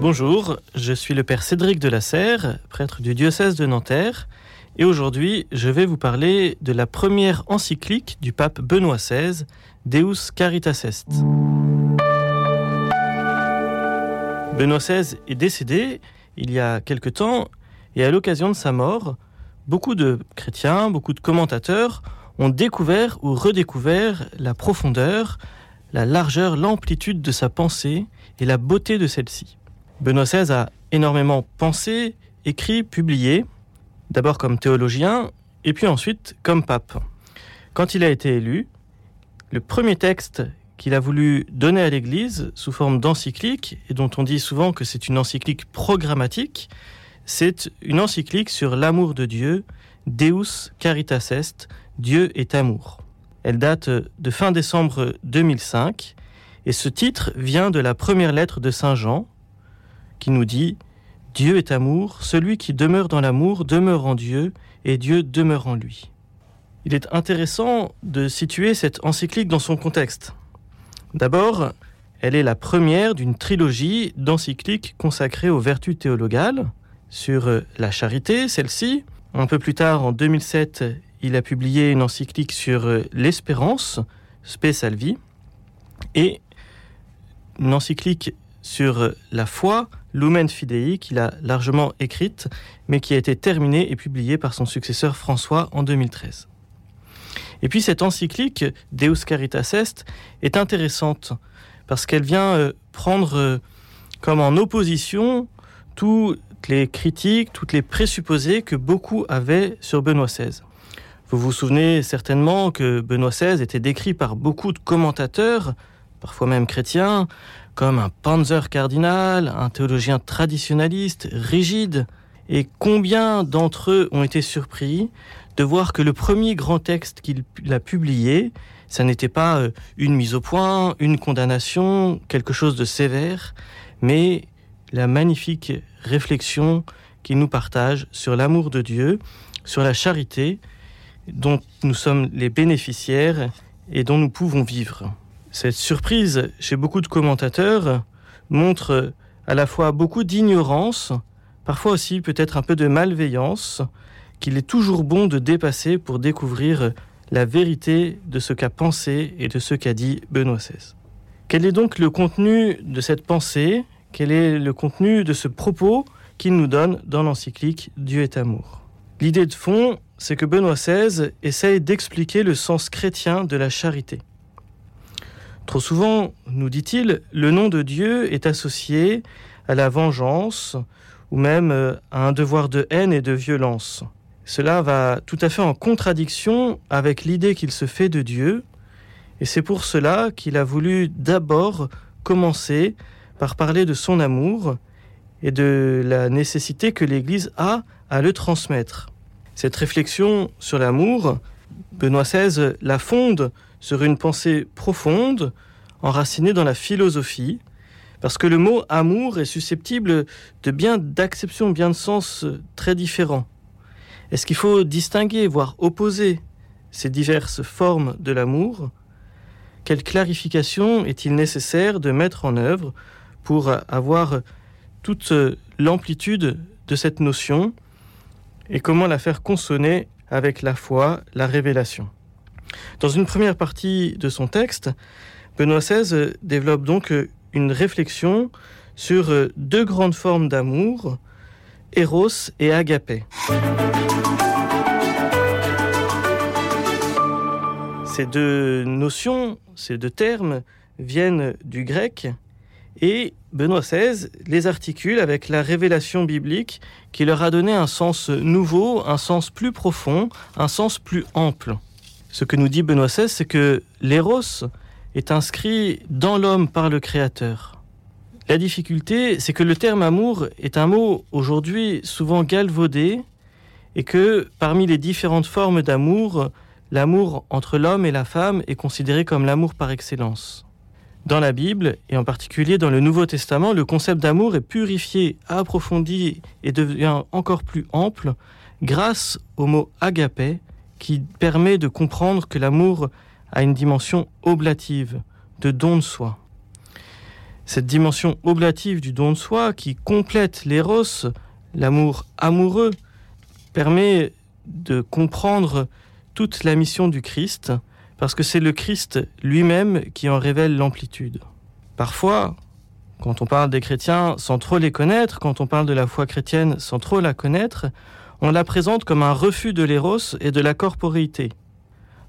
Bonjour, je suis le Père Cédric de la Serre, prêtre du diocèse de Nanterre, et aujourd'hui je vais vous parler de la première encyclique du pape Benoît XVI, Deus Caritas Est. Benoît XVI est décédé il y a quelque temps, et à l'occasion de sa mort, beaucoup de chrétiens, beaucoup de commentateurs ont découvert ou redécouvert la profondeur, la largeur, l'amplitude de sa pensée et la beauté de celle-ci. Benoît XVI a énormément pensé, écrit, publié, d'abord comme théologien et puis ensuite comme pape. Quand il a été élu, le premier texte qu'il a voulu donner à l'Église sous forme d'encyclique, et dont on dit souvent que c'est une encyclique programmatique, c'est une encyclique sur l'amour de Dieu, Deus Caritas Est, Dieu est amour. Elle date de fin décembre 2005, et ce titre vient de la première lettre de Saint Jean, qui nous dit Dieu est amour, celui qui demeure dans l'amour demeure en Dieu, et Dieu demeure en lui. Il est intéressant de situer cette encyclique dans son contexte. D'abord, elle est la première d'une trilogie d'encycliques consacrées aux vertus théologales, sur la charité, celle-ci. Un peu plus tard, en 2007, il a publié une encyclique sur l'espérance, Spe Salvi, et une encyclique sur la foi, Lumen Fidei, qu'il a largement écrite, mais qui a été terminée et publiée par son successeur François en 2013. Et puis cette encyclique, Deus Caritas Est, est intéressante parce qu'elle vient euh, prendre euh, comme en opposition toutes les critiques, toutes les présupposés que beaucoup avaient sur Benoît XVI. Vous vous souvenez certainement que Benoît XVI était décrit par beaucoup de commentateurs, parfois même chrétiens, comme un panzer cardinal, un théologien traditionnaliste, rigide. Et combien d'entre eux ont été surpris de voir que le premier grand texte qu'il a publié, ça n'était pas euh, une mise au point, une condamnation, quelque chose de sévère, mais la magnifique réflexion qu'il nous partage sur l'amour de Dieu, sur la charité dont nous sommes les bénéficiaires et dont nous pouvons vivre. Cette surprise chez beaucoup de commentateurs montre à la fois beaucoup d'ignorance, parfois aussi peut-être un peu de malveillance, qu'il est toujours bon de dépasser pour découvrir la vérité de ce qu'a pensé et de ce qu'a dit Benoît XVI. Quel est donc le contenu de cette pensée? Quel est le contenu de ce propos qu'il nous donne dans l'encyclique Dieu est amour? L'idée de fond, c'est que Benoît XVI essaye d'expliquer le sens chrétien de la charité. Trop souvent, nous dit-il, le nom de Dieu est associé à la vengeance ou même euh, à un devoir de haine et de violence. Cela va tout à fait en contradiction avec l'idée qu'il se fait de Dieu, et c'est pour cela qu'il a voulu d'abord commencer par parler de son amour et de la nécessité que l'Église a à le transmettre. Cette réflexion sur l'amour, Benoît XVI la fonde sur une pensée profonde, enracinée dans la philosophie, parce que le mot amour est susceptible de bien d'acceptions, bien de sens très différents. Est-ce qu'il faut distinguer, voire opposer ces diverses formes de l'amour? Quelle clarification est-il nécessaire de mettre en œuvre pour avoir toute l'amplitude de cette notion? Et comment la faire consonner avec la foi, la révélation? Dans une première partie de son texte, Benoît XVI développe donc une réflexion sur deux grandes formes d'amour, Eros et Agapé. Ces deux notions, ces deux termes viennent du grec et Benoît XVI les articule avec la révélation biblique qui leur a donné un sens nouveau, un sens plus profond, un sens plus ample. Ce que nous dit Benoît XVI, c'est que l'éros est inscrit dans l'homme par le Créateur. La difficulté, c'est que le terme amour est un mot aujourd'hui souvent galvaudé et que parmi les différentes formes d'amour, l'amour entre l'homme et la femme est considéré comme l'amour par excellence. Dans la Bible, et en particulier dans le Nouveau Testament, le concept d'amour est purifié, approfondi et devient encore plus ample grâce au mot agapé, qui permet de comprendre que l'amour a une dimension oblative, de don de soi. Cette dimension oblative du don de soi qui complète l'éros, l'amour amoureux, permet de comprendre toute la mission du Christ, parce que c'est le Christ lui-même qui en révèle l'amplitude. Parfois, quand on parle des chrétiens sans trop les connaître, quand on parle de la foi chrétienne sans trop la connaître, on la présente comme un refus de l'éros et de la corporéité.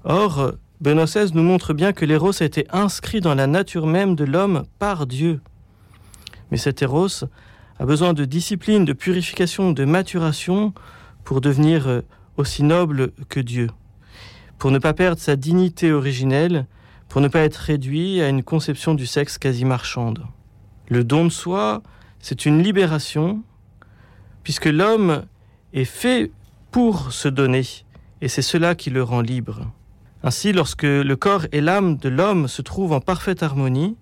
Or, Benoît XVI nous montre bien que l'éros a été inscrit dans la nature même de l'homme par Dieu. Mais cet éros a besoin de discipline, de purification, de maturation pour devenir euh, aussi noble que Dieu, pour ne pas perdre sa dignité originelle, pour ne pas être réduit à une conception du sexe quasi marchande. Le don de soi, c'est une libération, puisque l'homme est fait pour se donner, et c'est cela qui le rend libre. Ainsi, lorsque le corps et l'âme de l'homme se trouvent en parfaite harmonie,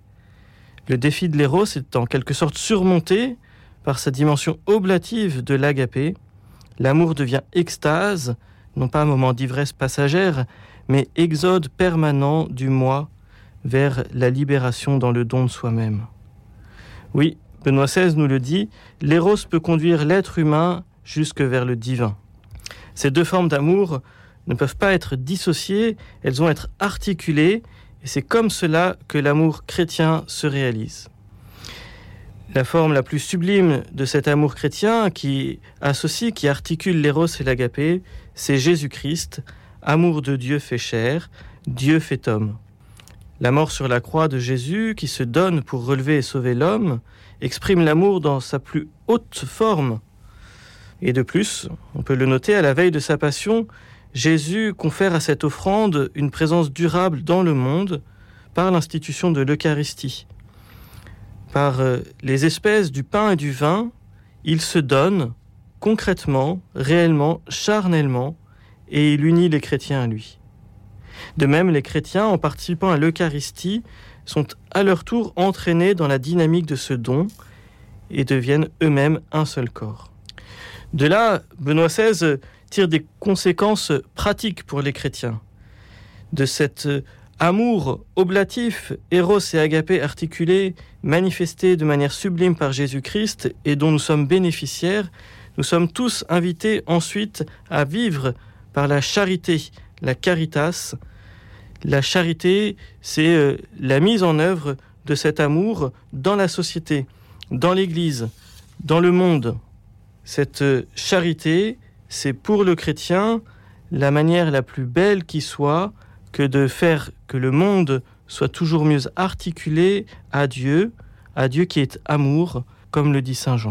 le défi de l'éros est en quelque sorte surmonté par sa dimension oblative de l'agapé. L'amour devient extase, non pas un moment d'ivresse passagère, mais exode permanent du moi vers la libération dans le don de soi-même. Oui, Benoît XVI nous le dit, l'éros peut conduire l'être humain jusque vers le divin. Ces deux formes d'amour ne peuvent pas être dissociées, elles vont être articulées, et c'est comme cela que l'amour chrétien se réalise. La forme la plus sublime de cet amour chrétien qui associe, qui articule l'éros et l'agapé, c'est Jésus-Christ, amour de Dieu fait chair, Dieu fait homme. La mort sur la croix de Jésus, qui se donne pour relever et sauver l'homme, exprime l'amour dans sa plus haute forme. Et de plus, on peut le noter à la veille de sa passion, Jésus confère à cette offrande une présence durable dans le monde par l'institution de l'Eucharistie. Par euh, les espèces du pain et du vin, il se donne concrètement, réellement, charnellement, et il unit les chrétiens à lui. De même, les chrétiens, en participant à l'Eucharistie, sont à leur tour entraînés dans la dynamique de ce don et deviennent eux-mêmes un seul corps. De là, Benoît XVI tire des conséquences pratiques pour les chrétiens. De cet amour oblatif, héros et agapé articulé, manifesté de manière sublime par Jésus-Christ et dont nous sommes bénéficiaires, nous sommes tous invités ensuite à vivre par la charité, la caritas. La charité, c'est euh, la mise en œuvre de cet amour dans la société, dans l'Église, dans le monde. Cette charité, c'est pour le chrétien la manière la plus belle qui soit que de faire que le monde soit toujours mieux articulé à Dieu, à Dieu qui est amour, comme le dit Saint Jean.